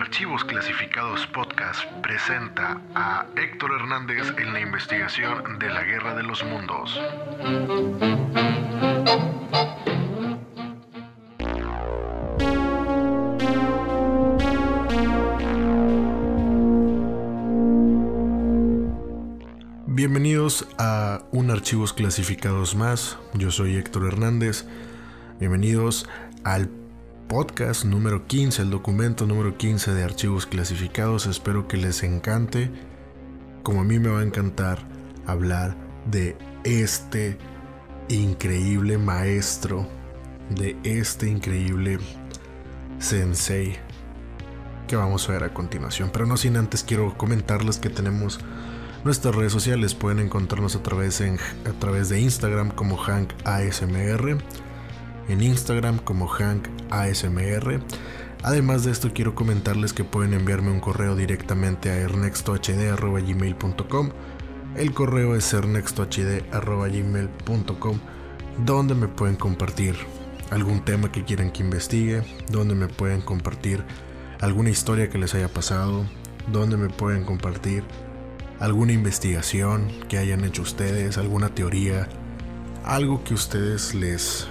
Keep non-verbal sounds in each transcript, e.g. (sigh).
Archivos Clasificados Podcast presenta a Héctor Hernández en la investigación de la Guerra de los Mundos. Bienvenidos a un Archivos Clasificados más. Yo soy Héctor Hernández. Bienvenidos al podcast número 15, el documento número 15 de archivos clasificados. Espero que les encante, como a mí me va a encantar, hablar de este increíble maestro, de este increíble sensei que vamos a ver a continuación. Pero no sin antes quiero comentarles que tenemos nuestras redes sociales. Pueden encontrarnos a través, a través de Instagram como Hank ASMR en Instagram como Hank ASMR. Además de esto quiero comentarles que pueden enviarme un correo directamente a ernextohd.gmail.com El correo es ernextohd.gmail.com donde me pueden compartir algún tema que quieran que investigue, donde me pueden compartir alguna historia que les haya pasado, donde me pueden compartir alguna investigación que hayan hecho ustedes, alguna teoría, algo que ustedes les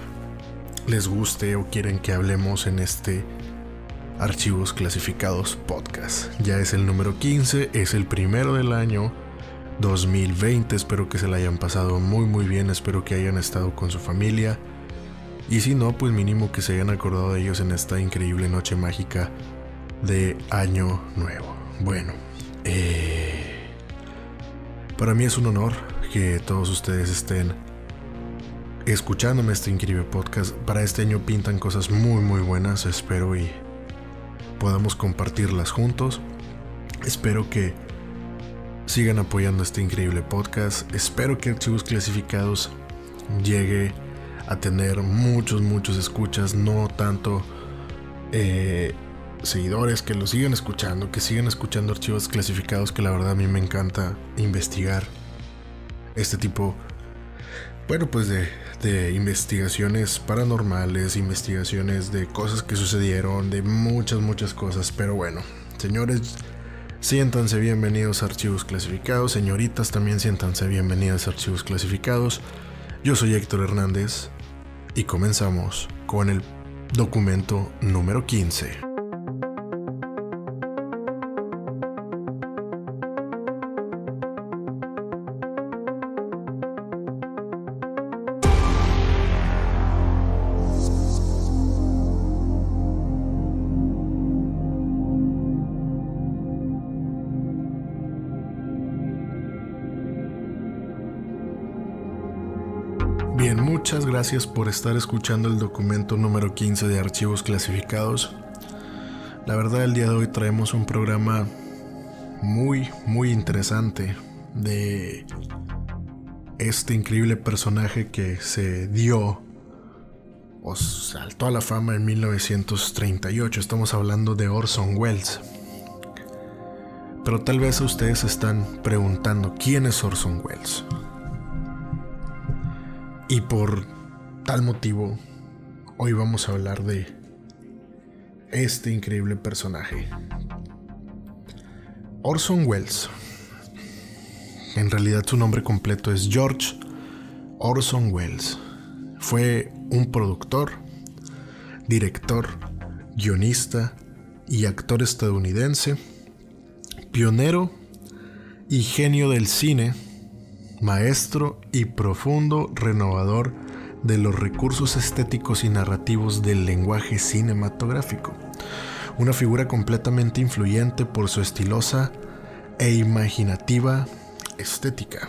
les guste o quieren que hablemos en este Archivos Clasificados Podcast. Ya es el número 15, es el primero del año 2020. Espero que se la hayan pasado muy muy bien, espero que hayan estado con su familia. Y si no, pues mínimo que se hayan acordado de ellos en esta increíble noche mágica de Año Nuevo. Bueno, eh, para mí es un honor que todos ustedes estén escuchándome este increíble podcast. Para este año pintan cosas muy muy buenas, espero y podamos compartirlas juntos. Espero que sigan apoyando este increíble podcast. Espero que Archivos Clasificados llegue a tener muchos, muchos escuchas, no tanto eh, seguidores que lo sigan escuchando, que sigan escuchando archivos clasificados, que la verdad a mí me encanta investigar este tipo de bueno, pues de, investigaciones paranormales, investigaciones de cosas que sucedieron, de muchas, muchas cosas. Pero bueno, señores, siéntanse bienvenidos a Archivos Clasificados. Señoritas, también siéntanse bienvenidas a Archivos Clasificados. Yo soy Héctor Hernández y comenzamos con el documento número 15. Gracias por estar escuchando el documento número 15 de archivos clasificados. La verdad el día de hoy traemos un programa muy, muy interesante de este increíble personaje que se dio o saltó a la fama en 1938. Estamos hablando de Orson Welles. Pero tal vez ustedes están preguntando, ¿quién es Orson Welles? Y por tal motivo, hoy vamos a hablar de este increíble personaje. Orson Welles. En realidad su nombre completo es George Orson Welles. Fue un productor, director, guionista y actor estadounidense, pionero y genio del cine maestro y profundo renovador de los recursos estéticos y narrativos del lenguaje cinematográfico. Una figura completamente influyente por su estilosa e imaginativa estética.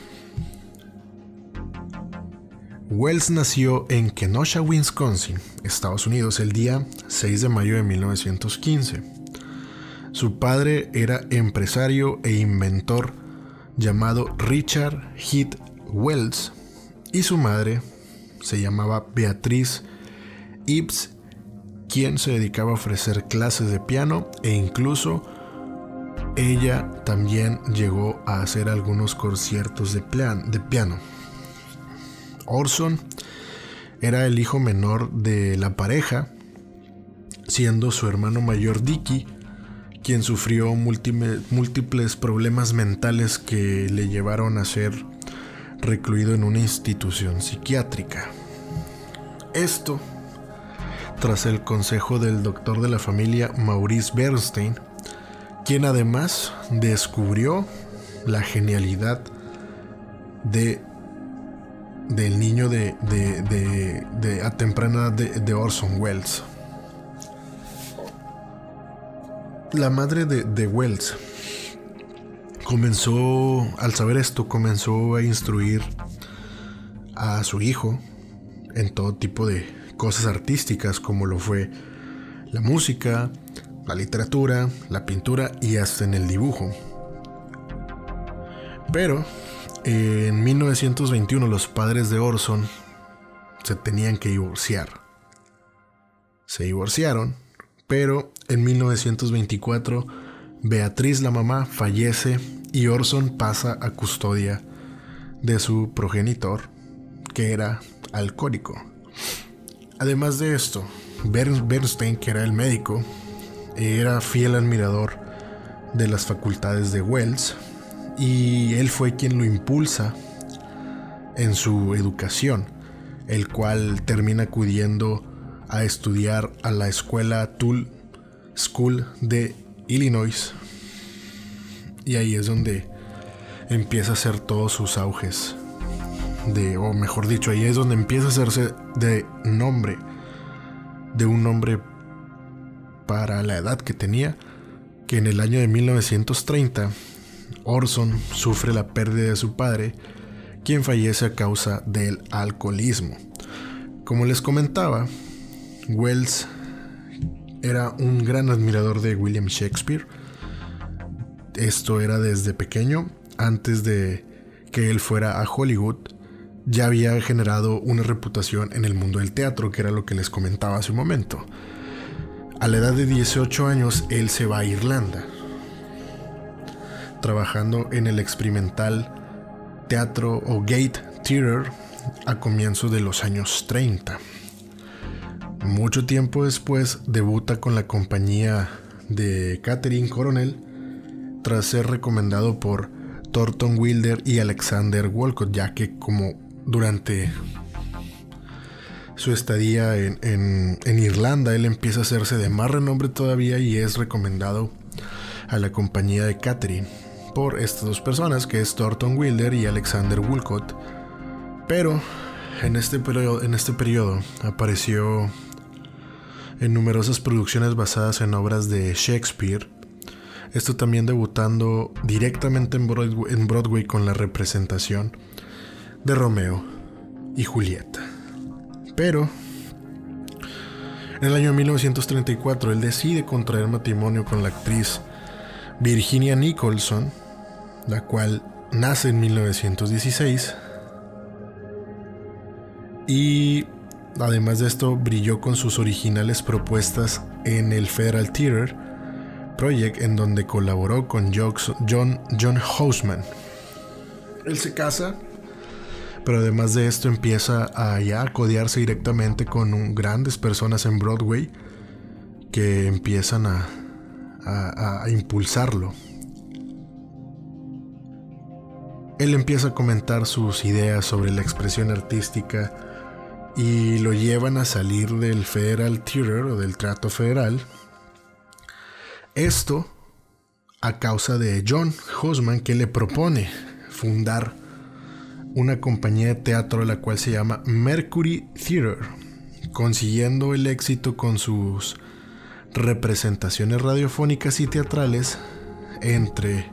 Wells nació en Kenosha, Wisconsin, Estados Unidos, el día 6 de mayo de 1915. Su padre era empresario e inventor llamado Richard Heath Wells y su madre se llamaba Beatriz Ibs, quien se dedicaba a ofrecer clases de piano e incluso ella también llegó a hacer algunos conciertos de, de piano. Orson era el hijo menor de la pareja, siendo su hermano mayor Dicky quien sufrió múltiples problemas mentales que le llevaron a ser recluido en una institución psiquiátrica. Esto tras el consejo del doctor de la familia Maurice Bernstein, quien además descubrió la genialidad de del niño de, de, a temprana de, Orson Welles. La madre de, Welles comenzó, al saber esto, comenzó a instruir a su hijo en todo tipo de cosas artísticas como lo fue la música, la literatura, la pintura y hasta en el dibujo. Pero en 1921 los padres de Orson se tenían que divorciar. Se divorciaron, pero en 1924 Beatriz la mamá fallece y Orson pasa a custodia de su progenitor, que era alcohólico. Además de esto, Bernstein, que era el médico, era fiel admirador de las facultades de Wells y él fue quien lo impulsa en su educación, el cual termina acudiendo a estudiar a la escuela Tool School de Illinois y ahí es donde empieza a hacer todos sus auges de o mejor dicho ahí es donde empieza a hacerse de nombre de un nombre para la edad que tenía que en el año de 1930 Orson sufre la pérdida de su padre, quien fallece a causa del alcoholismo. Como les comentaba, Wells era un gran admirador de William Shakespeare. Esto era desde pequeño, antes de que él fuera a Hollywood, ya había generado una reputación en el mundo del teatro, que era lo que les comentaba hace un momento. A la edad de 18 años, él se va a Irlanda, trabajando en el experimental teatro o Gate Theater a comienzos de los años 30. Mucho tiempo después debuta con la compañía de Catherine Coronel tras ser recomendado por Thornton Wilder y Alexander Walcott, ya que como durante su estadía en, en, Irlanda, él empieza a hacerse de más renombre todavía y es recomendado a la compañía de Catherine por estas dos personas, que es Thornton Wilder y Alexander Woolcott. Pero en este, en este periodo apareció en numerosas producciones basadas en obras de Shakespeare. Esto también debutando directamente en Broadway, con la representación de Romeo y Julieta. Pero en el año 1934 él decide contraer matrimonio con la actriz Virginia Nicholson, la cual nace en 1916 y además de esto brilló con sus originales propuestas en el Federal Theater Project en donde colaboró con John, John Houseman. Él se casa, pero además de esto empieza a ya codearse directamente con grandes personas en Broadway que empiezan a, a, impulsarlo. Él empieza a comentar sus ideas sobre la expresión artística y lo llevan a salir del Federal Theater o del Trato Federal. Esto a causa de John Hosman que le propone fundar una compañía de teatro la cual se llama Mercury Theater, consiguiendo el éxito con sus representaciones radiofónicas y teatrales, entre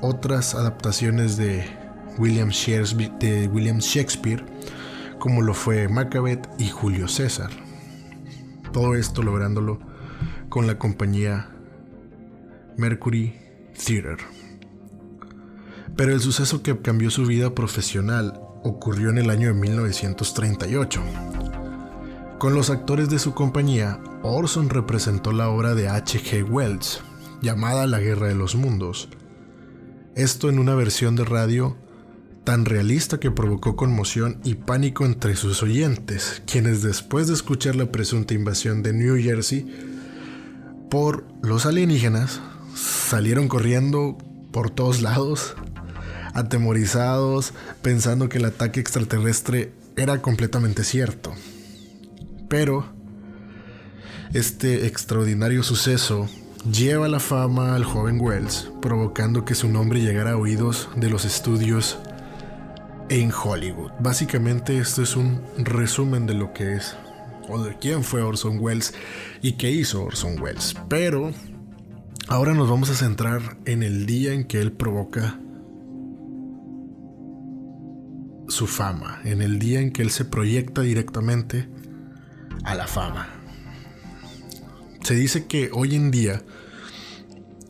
otras adaptaciones de William Shakespeare, como lo fue Macbeth y Julio César. Todo esto lográndolo con la compañía Mercury Theater. Pero el suceso que cambió su vida profesional ocurrió en el año de 1938. Con los actores de su compañía, Orson representó la obra de H.G. Wells, llamada La Guerra de los Mundos. Esto en una versión de radio tan realista que provocó conmoción y pánico entre sus oyentes, quienes después de escuchar la presunta invasión de New Jersey, por los alienígenas, salieron corriendo por todos lados, atemorizados, pensando que el ataque extraterrestre era completamente cierto. Pero este extraordinario suceso lleva la fama al joven Wells, provocando que su nombre llegara a oídos de los estudios en Hollywood. Básicamente esto es un resumen de lo que es o quién fue Orson Welles y qué hizo Orson Welles. Pero ahora nos vamos a centrar en el día en que él provoca su fama, en el día en que él se proyecta directamente a la fama. Se dice que hoy en día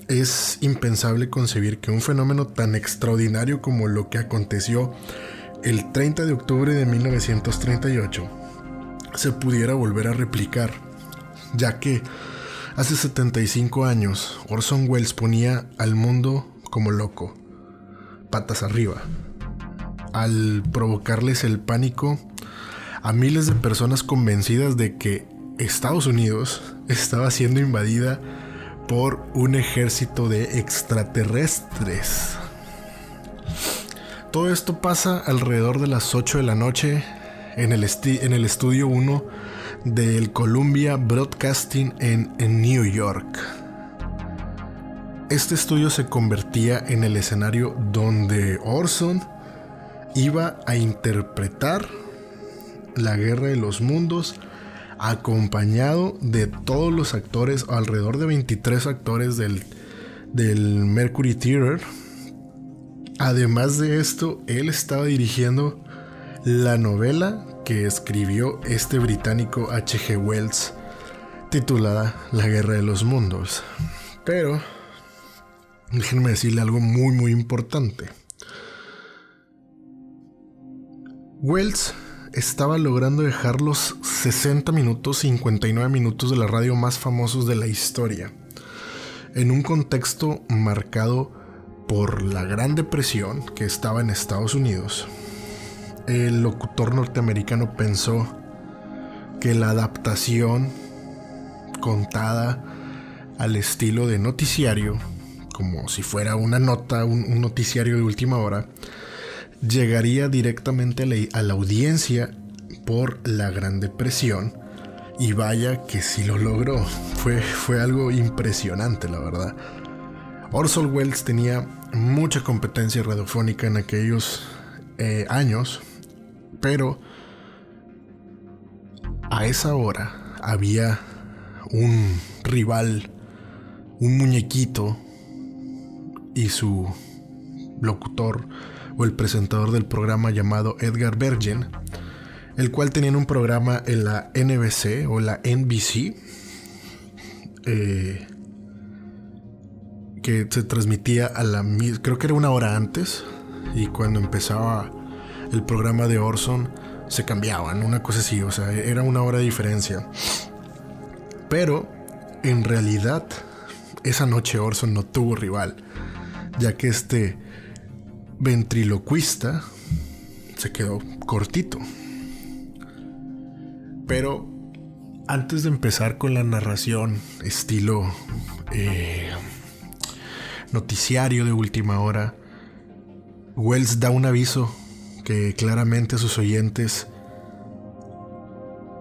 es impensable concebir que un fenómeno tan extraordinario como lo que aconteció el 30 de octubre de 1938 se pudiera volver a replicar, ya que hace 75 años Orson Welles ponía al mundo como loco, patas arriba, al provocarles el pánico a miles de personas convencidas de que Estados Unidos (laughs) estaba siendo invadida por un ejército de extraterrestres. Todo esto pasa alrededor de las 8 de la noche en el, en el estudio 1 del Columbia Broadcasting en, en New York. Este estudio se convertía en el escenario donde Orson iba a interpretar la guerra de los mundos acompañado de todos los actores, alrededor de 23 actores del, del Mercury Theater. Además de esto, él estaba dirigiendo la novela que escribió este británico H.G. Wells, titulada La Guerra de los Mundos. Pero, déjenme decirle algo muy muy importante. Wells estaba logrando dejar los 60 minutos, 59 minutos de la radio más famosos de la historia, en un contexto marcado por la Gran Depresión que estaba en Estados Unidos. El locutor norteamericano pensó que la adaptación contada al estilo de noticiario, como si fuera una nota, un, noticiario de última hora, llegaría directamente a la, audiencia por la Gran Depresión. Y vaya que sí lo logró. Fue, fue algo impresionante, la verdad. Orson Welles tenía mucha competencia radiofónica en aquellos eh, años, pero a esa hora había un rival, un muñequito y su locutor o el presentador del programa llamado Edgar Bergen, el cual tenían un programa en la NBC o la NBC, eh, que se transmitía a la creo que era una hora antes, y cuando empezaba el programa de Orson se cambiaban, una cosa así, o sea, era una hora de diferencia. Pero en realidad esa noche Orson no tuvo rival, ya que este ventriloquista se quedó cortito. Pero antes de empezar con la narración estilo eh, noticiario de última hora, Wells da un aviso que claramente sus oyentes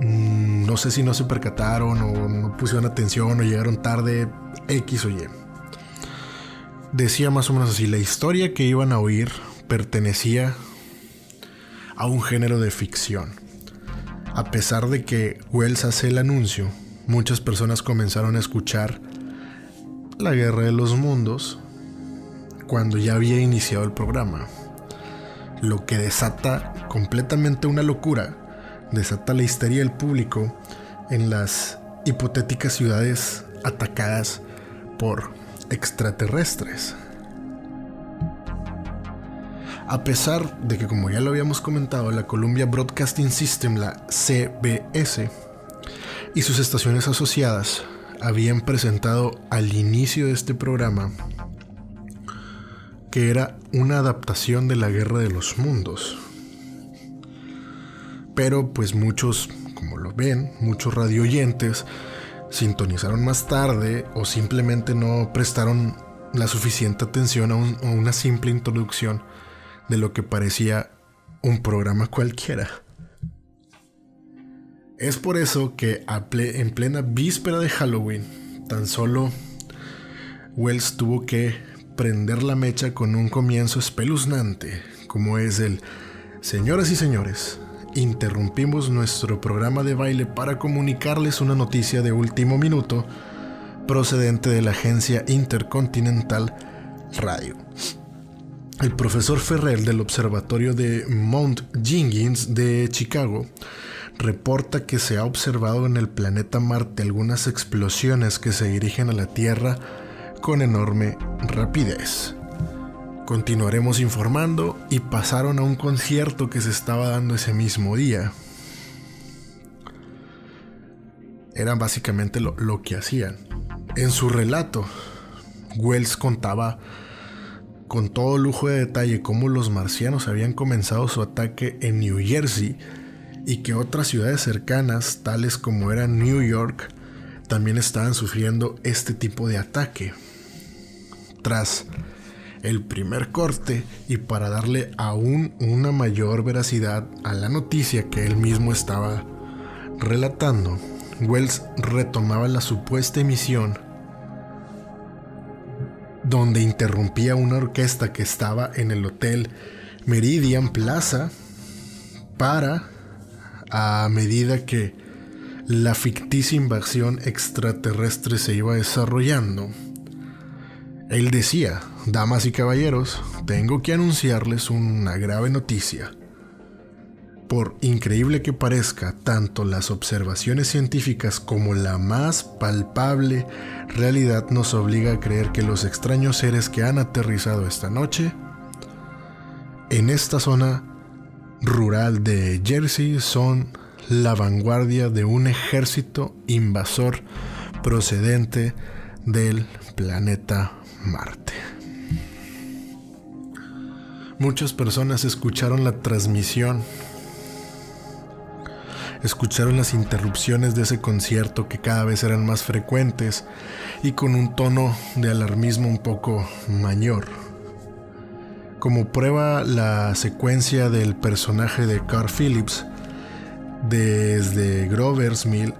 mm, no sé si no se percataron o no pusieron atención o llegaron tarde, X o Y decía más o menos así, la historia que iban a oír pertenecía a un género de ficción. A pesar de que Wells hace el anuncio, muchas personas comenzaron a escuchar la Guerra de los Mundos cuando ya había iniciado el programa. Lo que desata completamente una locura, desata la histeria del público en las hipotéticas ciudades atacadas por extraterrestres. A pesar de que, como ya lo habíamos comentado, la Columbia Broadcasting System, la CBS, y sus estaciones asociadas habían presentado al inicio de este programa que era una adaptación de la Guerra de los Mundos. Pero pues muchos, como lo ven, muchos radioyentes sintonizaron más tarde o simplemente no prestaron la suficiente atención a, una simple introducción de lo que parecía un programa cualquiera. Es por eso que en plena víspera de Halloween, tan solo Wells tuvo que prender la mecha con un comienzo espeluznante, como es el Señoras y señores, interrumpimos nuestro programa de baile para comunicarles una noticia de último minuto procedente de la agencia Intercontinental Radio. El profesor Ferrer del Observatorio de Mount Jingins de Chicago reporta que se ha observado en el planeta Marte algunas explosiones que se dirigen a la Tierra con enorme rapidez. Continuaremos informando y pasaron a un concierto que se estaba dando ese mismo día. Era básicamente lo, lo que hacían. En su relato, Wells contaba con todo lujo de detalle cómo los marcianos habían comenzado su ataque en New Jersey y que otras ciudades cercanas, tales como era New York, también estaban sufriendo este tipo de ataque. Tras el primer corte y para darle aún una mayor veracidad a la noticia que él mismo estaba relatando, Wells retomaba la supuesta emisión donde interrumpía una orquesta que estaba en el hotel Meridian Plaza para, a medida que la ficticia invasión extraterrestre se iba desarrollando, él decía, damas y caballeros, tengo que anunciarles una grave noticia. Por increíble que parezca, tanto las observaciones científicas como la más palpable realidad nos obliga a creer que los extraños seres que han aterrizado esta noche en esta zona rural de Jersey son la vanguardia de un ejército invasor procedente del planeta Marte. Muchas personas escucharon la transmisión, escucharon las interrupciones de ese concierto que cada vez eran más frecuentes y con un tono de alarmismo un poco mayor. Como prueba la secuencia del personaje de Carl Phillips desde Grover's Mill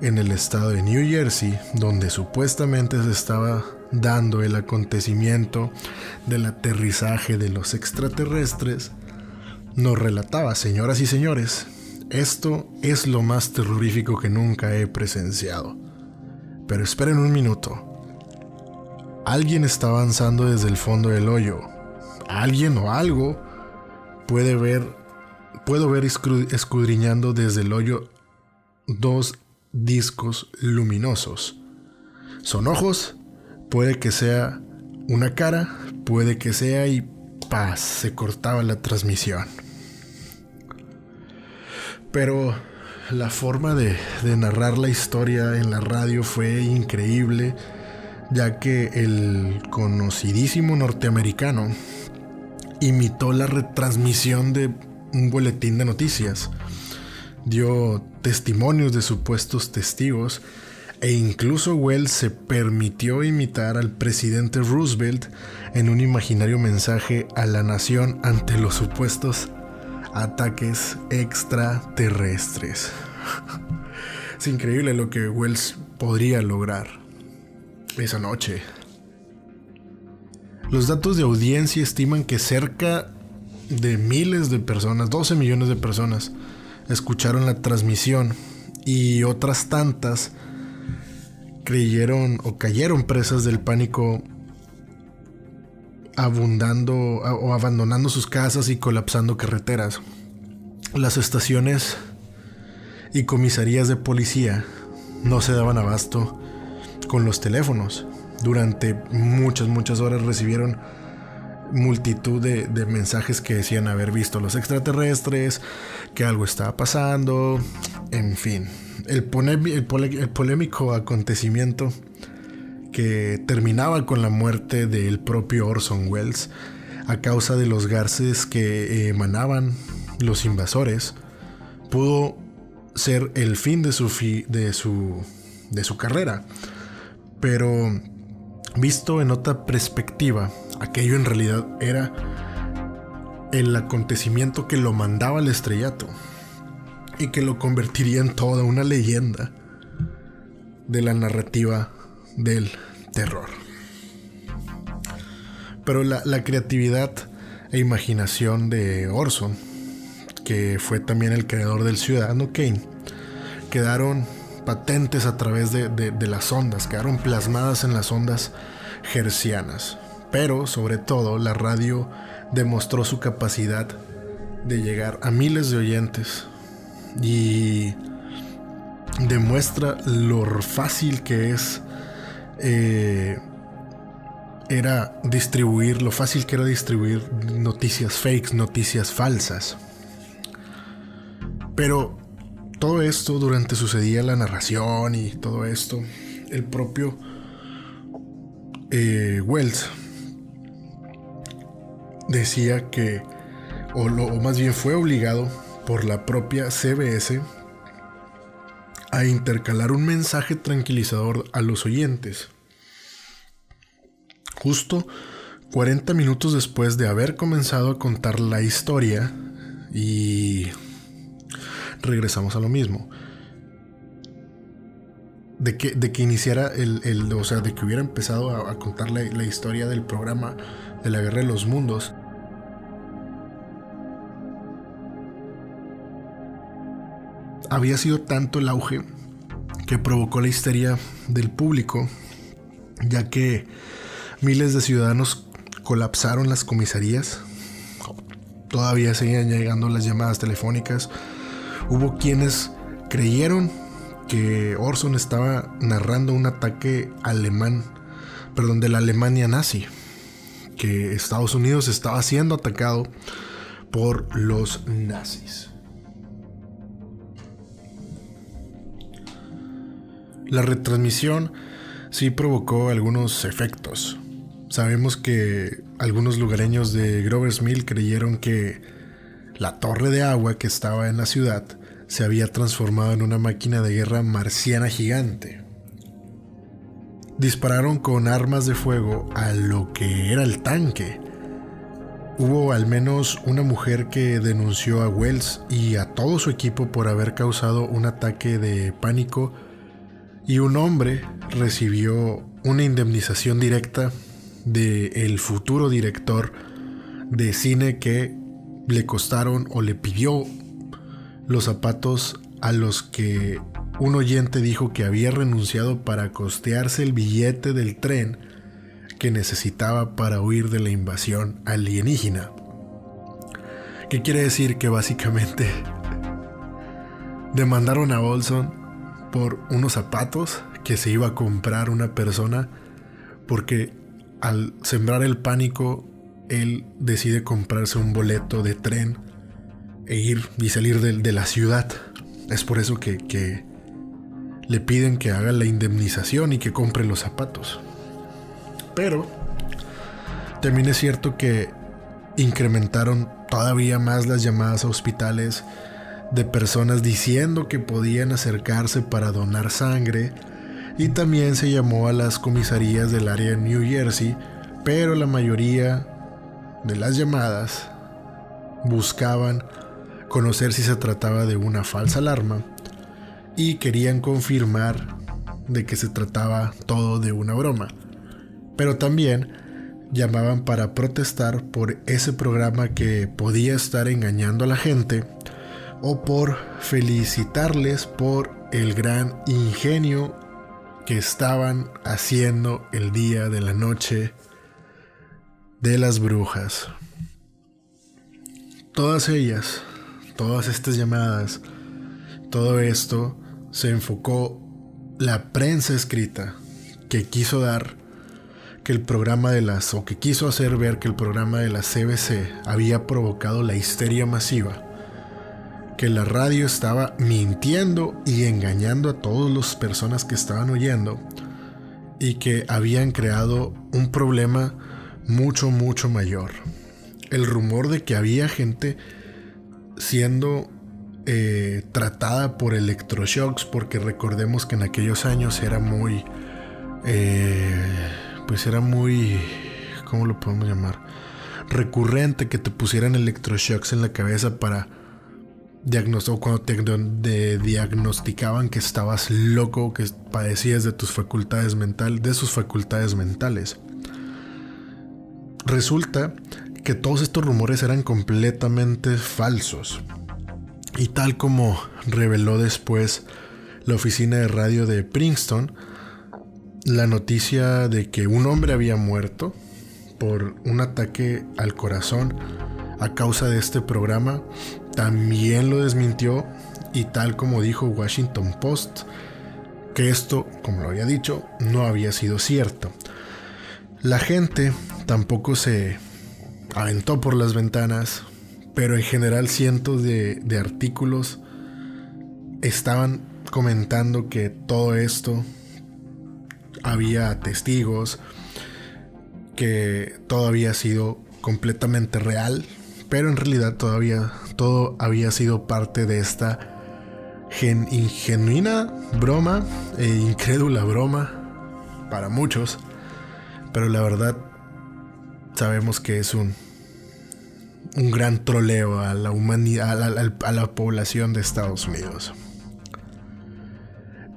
en el estado de New Jersey, donde supuestamente se estaba dando el acontecimiento del aterrizaje de los extraterrestres, nos relataba, señoras y señores, esto es lo más terrorífico que nunca he presenciado. Pero esperen un minuto. Alguien está avanzando desde el fondo del hoyo. Alguien o algo puede ver, puedo ver escudriñando desde el hoyo dos discos luminosos. ¿Son ojos? Puede que sea una cara, puede que sea y paz, se cortaba la transmisión. Pero la forma de, de, narrar la historia en la radio fue increíble, ya que el conocidísimo norteamericano imitó la retransmisión de un boletín de noticias, dio testimonios de supuestos testigos e incluso Wells se permitió imitar al presidente Roosevelt en un imaginario mensaje a la nación ante los supuestos ataques extraterrestres. (laughs) es increíble lo que Wells podría lograr esa noche. Los datos de audiencia estiman que cerca de miles de personas, 12 millones de personas, escucharon la transmisión y otras tantas creyeron o cayeron presas del pánico abundando o abandonando sus casas y colapsando carreteras. Las estaciones y comisarías de policía no se daban abasto con los teléfonos. Durante muchas, muchas horas recibieron multitud de, mensajes que decían haber visto los extraterrestres, que algo estaba pasando, en fin. El, polémico acontecimiento que terminaba con la muerte del propio Orson Welles a causa de los gases que emanaban los invasores, pudo ser el fin de su de su carrera. Pero visto en otra perspectiva, aquello en realidad era el acontecimiento que lo mandaba al estrellato y que lo convertiría en toda una leyenda de la narrativa del terror. Pero la, creatividad e imaginación de Orson, que fue también el creador del Ciudadano Kane, quedaron patentes a través de, las ondas, quedaron plasmadas en las ondas gercianas. Pero sobre todo la radio demostró su capacidad de llegar a miles de oyentes y demuestra lo fácil que es eh, era distribuir, lo fácil que era distribuir noticias fakes, noticias falsas. Pero todo esto durante sucedía la narración y todo esto, el propio eh, Wells decía que, o, o más bien fue obligado por la propia CBS a intercalar un mensaje tranquilizador a los oyentes. Justo 40 minutos después de haber comenzado a contar la historia y regresamos a lo mismo. De que, de que iniciara el, o sea, de que hubiera empezado a, contar la, la historia del programa de la Guerra de los Mundos, había sido tanto el auge que provocó la histeria del público, ya que miles de ciudadanos colapsaron las comisarías, todavía seguían llegando las llamadas telefónicas, hubo quienes creyeron que Orson estaba narrando un ataque alemán, perdón, de la Alemania nazi, que Estados Unidos estaba siendo atacado por los nazis. La retransmisión sí provocó algunos efectos. Sabemos que algunos lugareños de Grover's Mill creyeron que la torre de agua que estaba en la ciudad se había transformado en una máquina de guerra marciana gigante. Dispararon con armas de fuego a lo que era el tanque. Hubo al menos una mujer que denunció a Wells y a todo su equipo por haber causado un ataque de pánico y un hombre recibió una indemnización directa del el futuro director de cine que le costaron o le pidió los zapatos a los que un oyente dijo que había renunciado para costearse el billete del tren que necesitaba para huir de la invasión alienígena. ¿Qué quiere decir? Que básicamente (laughs) demandaron a Olson por unos zapatos que se iba a comprar una persona porque al sembrar el pánico él decide comprarse un boleto de tren e ir y salir de, la ciudad. Es por eso que, le piden que haga la indemnización y que compre los zapatos. Pero también es cierto que incrementaron todavía más las llamadas a hospitales de personas diciendo que podían acercarse para donar sangre y también se llamó a las comisarías del área de New Jersey, pero la mayoría de las llamadas buscaban conocer si se trataba de una falsa alarma y querían confirmar de que se trataba todo de una broma. Pero también llamaban para protestar por ese programa que podía estar engañando a la gente o por felicitarles por el gran ingenio que estaban haciendo el día de la noche de las brujas. Todas ellas, todas estas llamadas, todo esto se enfocó la prensa escrita que quiso dar que el programa de las o que quiso hacer ver que el programa de la CBC había provocado la histeria masiva que la radio estaba mintiendo y engañando a todas las personas que estaban oyendo y que habían creado un problema mucho, mucho mayor. El rumor de que había gente siendo eh, tratada por electroshocks, porque recordemos que en aquellos años era muy, eh, pues era muy, ¿cómo lo podemos llamar? Recurrente que te pusieran electroshocks en la cabeza para diagnosticar cuando te diagnosticaban que estabas loco, que padecías de tus facultades mentales, de sus facultades mentales. Resulta que todos estos rumores eran completamente falsos. Y tal como reveló después la oficina de radio de Princeton, la noticia de que un hombre había muerto por un ataque al corazón a causa de este programa también lo desmintió y tal como dijo Washington Post, que esto, como lo había dicho, no había sido cierto. La gente tampoco se aventó por las ventanas, pero en general cientos de, artículos estaban comentando que todo esto había testigos, que todo había sido completamente real, pero en realidad todavía todo había sido parte de esta genuina broma e incrédula broma para muchos, pero la verdad sabemos que es un, un gran troleo a la humanidad, a la, población de Estados Unidos.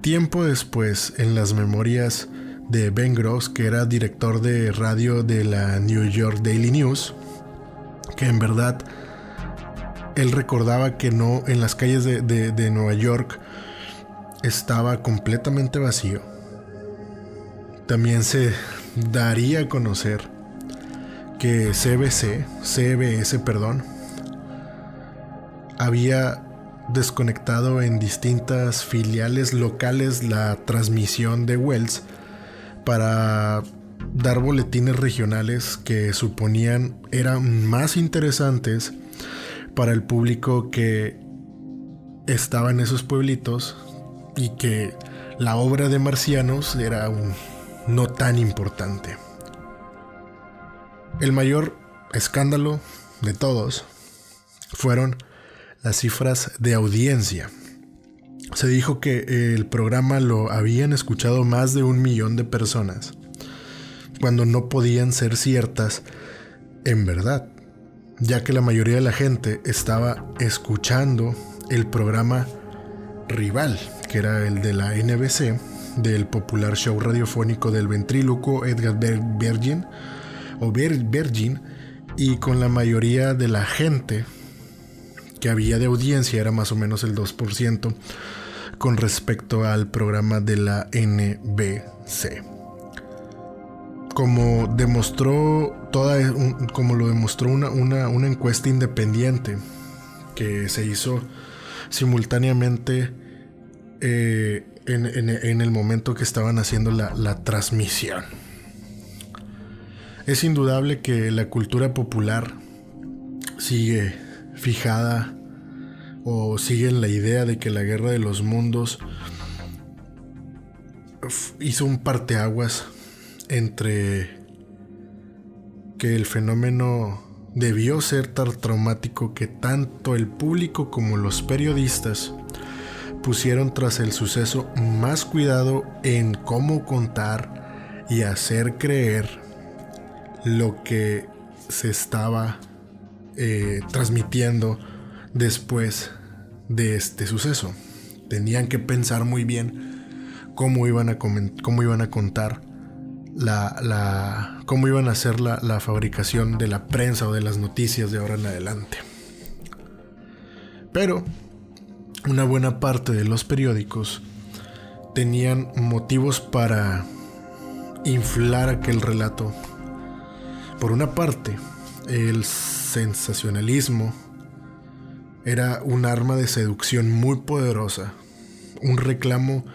Tiempo después, en las memorias de Ben Gross, que era director de radio de la New York Daily News, que en verdad él recordaba que no en las calles de, de Nueva York estaba completamente vacío. También se daría a conocer que CBC, CBS, perdón, había desconectado en distintas filiales locales la transmisión de Wells para dar boletines regionales que suponían eran más interesantes para el público que estaba en esos pueblitos y que la obra de Marcianos era no tan importante. El mayor escándalo de todos fueron las cifras de audiencia. Se dijo que el programa lo habían escuchado más de un millón de personas, cuando no podían ser ciertas en verdad, ya que la mayoría de la gente estaba escuchando el programa rival, que era el de la NBC, del popular show radiofónico del ventríloco Edgar Virgin, o Virgin y con la mayoría de la gente que había de audiencia era más o menos el 2% con respecto al programa de la NBC. Como demostró toda, como lo demostró una, una, encuesta independiente que se hizo simultáneamente eh, en, el momento que estaban haciendo la, la transmisión. Es indudable que la cultura popular sigue fijada o sigue en la idea de que la guerra de los mundos hizo un parteaguas entre que el fenómeno debió ser tan traumático que tanto el público como los periodistas pusieron tras el suceso más cuidado en cómo contar y hacer creer lo que se estaba eh, transmitiendo después de este suceso. Tenían que pensar muy bien cómo iban a, cómo iban a contar la, cómo iban a hacer la fabricación de la prensa o de las noticias de ahora en adelante. Pero una buena parte de los periódicos tenían motivos para inflar aquel relato por una parte, el sensacionalismo era un arma de seducción muy poderosa, un reclamo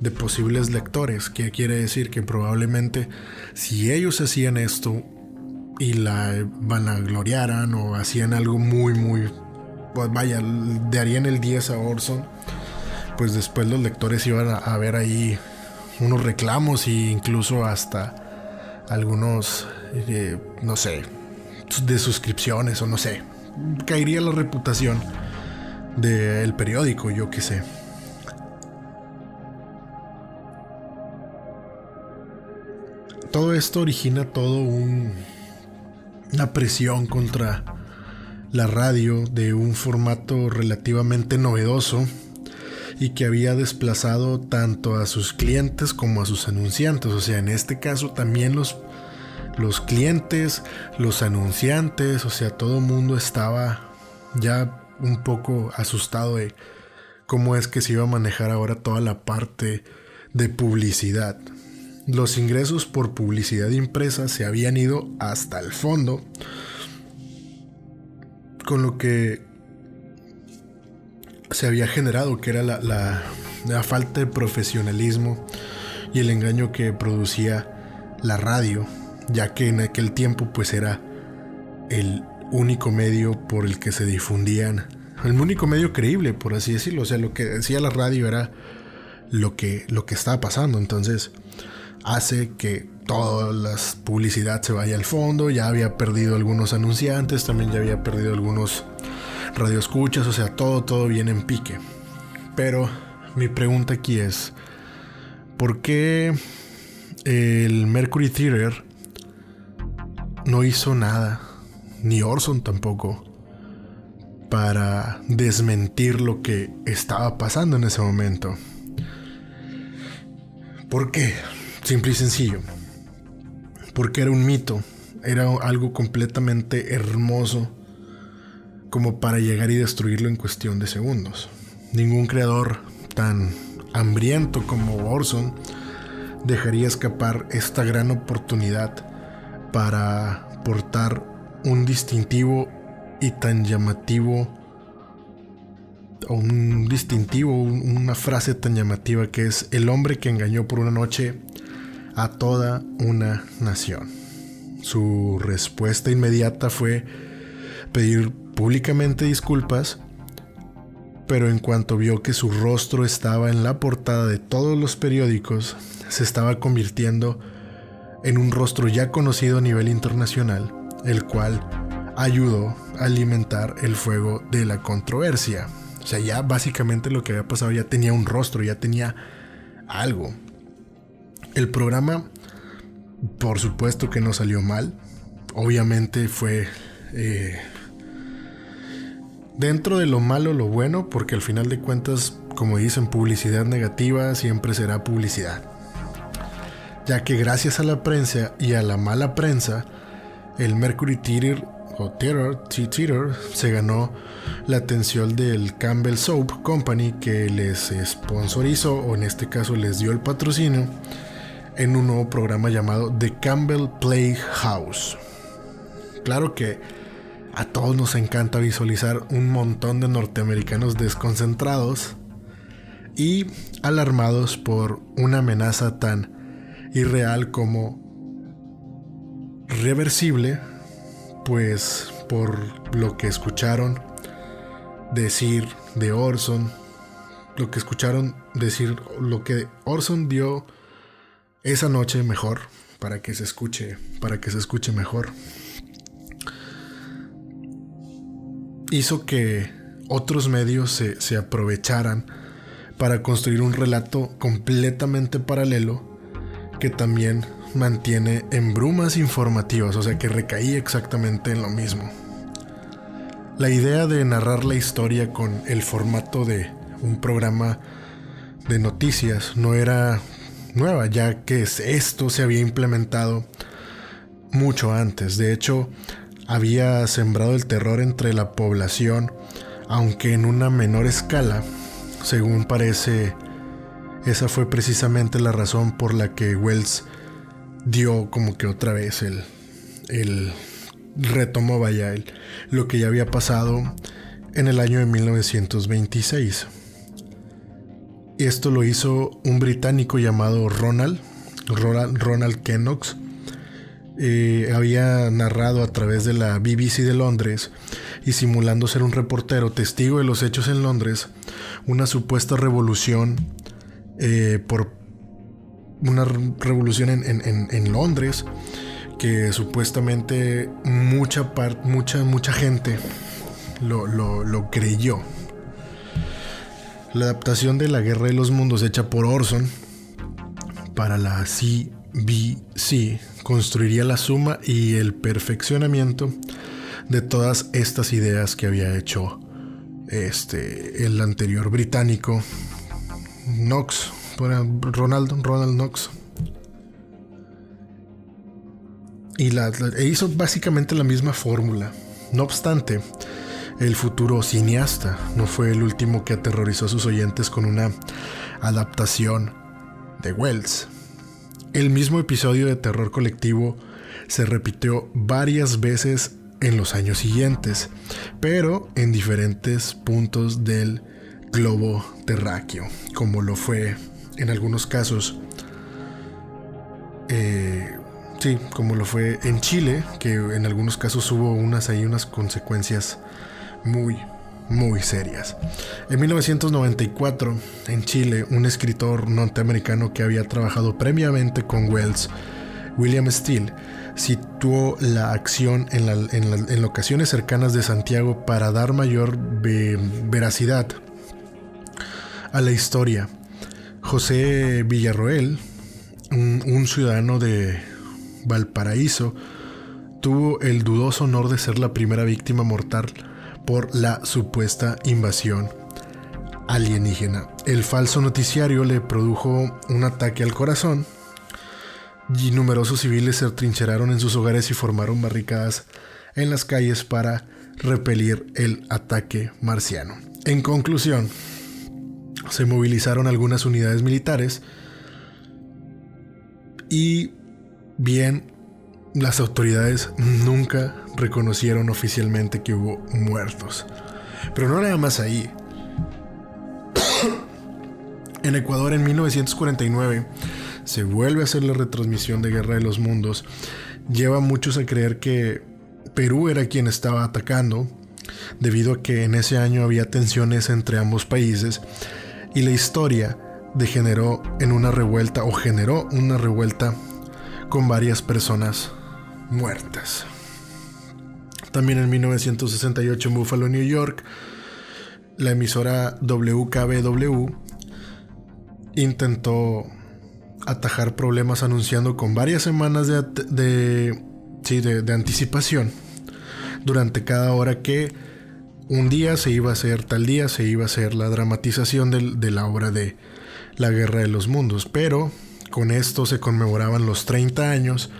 de posibles lectores, que quiere decir que probablemente si ellos hacían esto y la vanagloriaran o hacían algo muy, muy, pues vaya, darían el 10 a Orson, pues después los lectores iban a, ver ahí unos reclamos e incluso hasta algunos no sé, de suscripciones o no sé, caería la reputación del periódico, yo qué sé. Todo esto origina todo un, una presión contra la radio de un formato relativamente novedoso y que había desplazado tanto a sus clientes como a sus anunciantes. O sea, en este caso también los, los clientes, los anunciantes, o sea, todo el mundo estaba ya un poco asustado de cómo es que se iba a manejar ahora toda la parte de publicidad. Los ingresos por publicidad impresa se habían ido hasta el fondo, con lo que se había generado, que era la, la, falta de profesionalismo y el engaño que producía la radio, ya que en aquel tiempo pues era el único medio por el que se difundían, el único medio creíble, por así decirlo, o sea, lo que decía la radio era lo que, lo que estaba pasando, entonces hace que toda la publicidad se vaya al fondo, ya había perdido algunos anunciantes, también ya había perdido algunos radioescuchas, o sea, todo, todo viene en pique. Pero mi pregunta aquí es, ¿por qué el Mercury Theater no hizo nada, ni Orson tampoco, para desmentir lo que estaba pasando en ese momento? ¿Por qué? Simple y sencillo. Porque era un mito, era algo completamente hermoso como para llegar y destruirlo en cuestión de segundos. Ningún creador tan hambriento como Orson dejaría escapar esta gran oportunidad para portar un distintivo y tan llamativo o un distintivo, una frase tan llamativa que es el hombre que engañó por una noche a toda una nación. Su respuesta inmediata fue pedir públicamente disculpas, pero en cuanto vio que su rostro estaba en la portada de todos los periódicos, se estaba convirtiendo en un rostro ya conocido a nivel internacional, el cual ayudó a alimentar el fuego de la controversia. O sea, ya básicamente lo que había pasado ya tenía un rostro, ya tenía algo. El programa, por supuesto que no salió mal. Obviamente fue eh, Dentro de lo malo, lo bueno, porque al final de cuentas, como dicen, publicidad negativa siempre será publicidad. Ya que gracias a la prensa y a la mala prensa, el Mercury Theater o Theater, se ganó la atención del Campbell Soap Company que les sponsorizó, o en este caso les dio el patrocinio, en un nuevo programa llamado The Campbell Playhouse. Claro que a todos nos encanta visualizar un montón de norteamericanos desconcentrados y alarmados por una amenaza tan irreal como reversible, pues por lo que escucharon decir de Orson, lo que escucharon decir, lo que Orson dio esa noche mejor, para que se escuche, para que se escuche mejor. hizo que otros medios se, aprovecharan para construir un relato completamente paralelo que también mantiene en brumas informativas, o sea que recaía exactamente en lo mismo. La idea de narrar la historia con el formato de un programa de noticias no era nueva, ya que esto se había implementado mucho antes. De hecho, había sembrado el terror entre la población, aunque en una menor escala. Según parece, esa fue precisamente la razón por la que Wells dio como que otra vez el, el retomó vaya el, lo que ya había pasado en el año de 1926. Esto lo hizo un británico llamado Ronald, Ronald, Ronald Kennox, eh, había narrado a través de la BBC de Londres y simulando ser un reportero testigo de los hechos en Londres, una supuesta revolución eh, por una revolución en, Londres que supuestamente mucha, mucha, mucha gente lo, creyó. La adaptación de La Guerra de los Mundos hecha por Orson para la CBC construiría la suma y el perfeccionamiento de todas estas ideas que había hecho este, el anterior británico Knox, Ronald, Ronald Knox. Y la, e hizo básicamente la misma fórmula. No obstante, el futuro cineasta no fue el último que aterrorizó a sus oyentes con una adaptación de Wells. El mismo episodio de terror colectivo se repitió varias veces en los años siguientes, pero en diferentes puntos del globo terráqueo, como lo fue en algunos casos, eh, sí, como lo fue en Chile, que en algunos casos hubo unas ahí unas consecuencias muy, muy serias. En 1994, en Chile, un escritor norteamericano que había trabajado previamente con Wells, William Steele, situó la acción en, locaciones cercanas de Santiago para dar mayor veracidad a la historia. José Villarroel, un ciudadano de Valparaíso, tuvo el dudoso honor de ser la primera víctima mortal por la supuesta invasión alienígena. El falso noticiario le produjo un ataque al corazón y numerosos civiles se atrincheraron en sus hogares y formaron barricadas en las calles para repelir el ataque marciano. En conclusión, se movilizaron algunas unidades militares y bien las autoridades nunca reconocieron oficialmente que hubo muertos. Pero no nada más ahí. (coughs) en Ecuador en 1949 se vuelve a hacer la retransmisión de Guerra de los Mundos. Lleva muchos a creer que Perú era quien estaba atacando, debido a que en ese año había tensiones entre ambos países y la historia degeneró en una revuelta o generó una revuelta con varias personas muertas. También en 1968 en Buffalo, New York, la emisora WKBW intentó atajar problemas anunciando con varias semanas de, de, anticipación durante cada hora que un día se iba a hacer, tal día se iba a hacer la dramatización de la obra de La Guerra de los Mundos. Pero con esto se conmemoraban los 30 años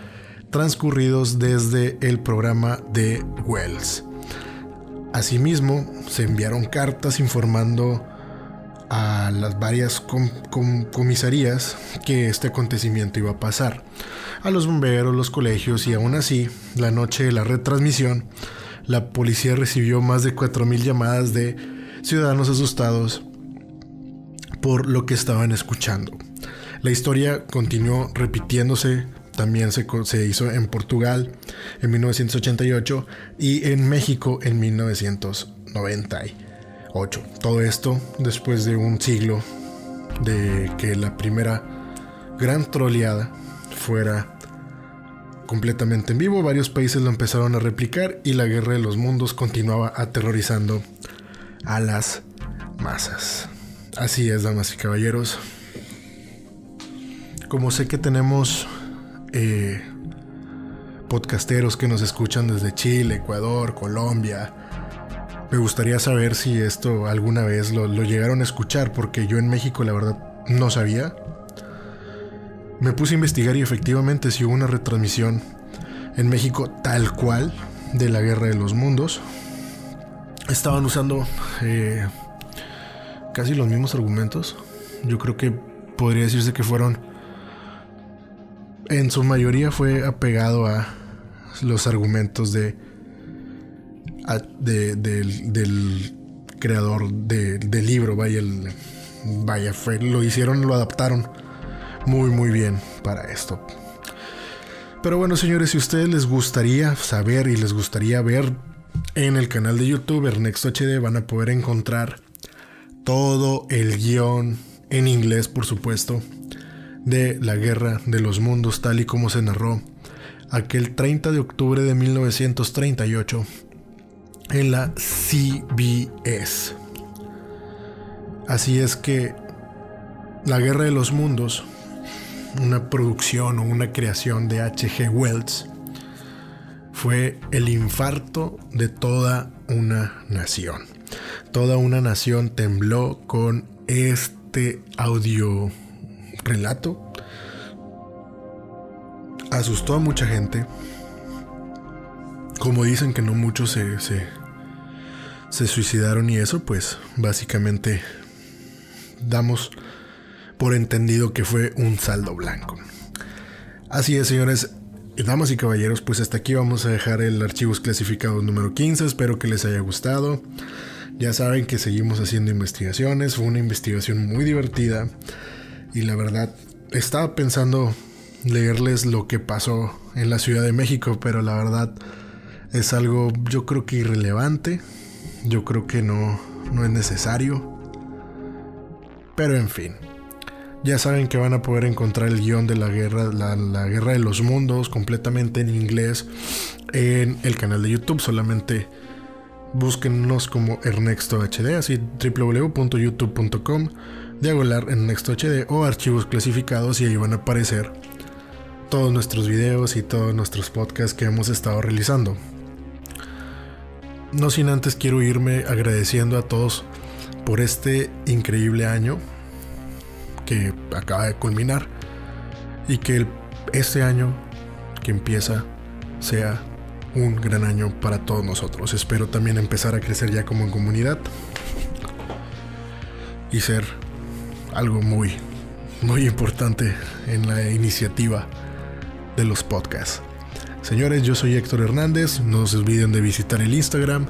transcurridos desde el programa de Wells. Asimismo, se enviaron cartas informando a las varias comisarías que este acontecimiento iba a pasar, a los bomberos, los colegios y aún así, la noche de la retransmisión, la policía recibió más de 4.000 llamadas de ciudadanos asustados por lo que estaban escuchando. La historia continuó repitiéndose también se, se, hizo en Portugal en 1988 y en México en 1998. Todo esto después de un siglo de que la primera gran troleada fuera completamente en vivo. Varios países lo empezaron a replicar y la guerra de los mundos continuaba aterrorizando a las masas. Así es, damas y caballeros. Como sé que tenemos eh, podcasteros que nos escuchan desde Chile, Ecuador, Colombia. Me gustaría saber si esto alguna vez lo, llegaron a escuchar, porque yo en México la verdad no sabía. Me puse a investigar y efectivamente si hubo una retransmisión en México tal cual de la Guerra de los Mundos. Estaban usando eh, casi los mismos argumentos. Yo creo que podría decirse que fueron en su mayoría fue apegado a los argumentos de, del, creador del libro, vaya, vaya fue, lo hicieron, lo adaptaron muy muy bien para esto. Pero bueno, señores, si ustedes les gustaría saber y les gustaría ver en el canal de YouTube Ernesto HD, van a poder encontrar todo el guion en inglés, por supuesto, de la Guerra de los Mundos tal y como se narró aquel 30 de octubre de 1938 en la CBS. Así es que La Guerra de los Mundos, una producción o una creación de H.G. Wells, fue el infarto de toda una nación. Toda una nación tembló con este audio relato. Asustó a mucha gente. Como dicen que no muchos se, se, se suicidaron y eso, pues básicamente damos por entendido que fue un saldo blanco. Así es, señores, damas y caballeros, pues hasta aquí vamos a dejar el archivos clasificados número 15. Espero que les haya gustado. Ya saben que seguimos haciendo investigaciones. Fue una investigación muy divertida. Y la verdad, estaba pensando leerles lo que pasó en la Ciudad de México, pero la verdad es algo yo creo que irrelevante. Yo creo que no, no es necesario. Pero en fin. Ya saben que van a poder encontrar el guion de la guerra, la, guerra de los mundos completamente en inglés en el canal de YouTube. Solamente búsquennos como Ernexto HD, así www.youtube.com, diagonal Ernexto HD o archivos clasificados y ahí van a aparecer todos nuestros videos y todos nuestros podcasts que hemos estado realizando. No sin antes quiero irme agradeciendo a todos por este increíble año que acaba de culminar y que este año que empieza sea un gran año para todos nosotros. Espero también empezar a crecer ya como en comunidad y ser algo muy, muy importante en la iniciativa de los podcasts. Señores, yo soy Héctor Hernández. No se olviden de visitar el Instagram,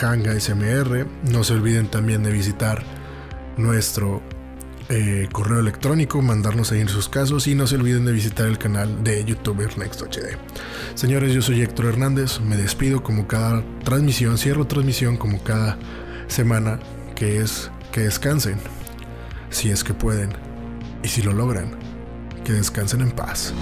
Hanga SMR. No se olviden también de visitar nuestro eh, correo electrónico, mandarnos ahí en sus casos y no se olviden de visitar el canal de YouTuber Next HD. Señores, yo soy Héctor Hernández, me despido como cada transmisión, cierro transmisión como cada semana, que es que descansen, si es que pueden, y si lo logran, que descansen en paz.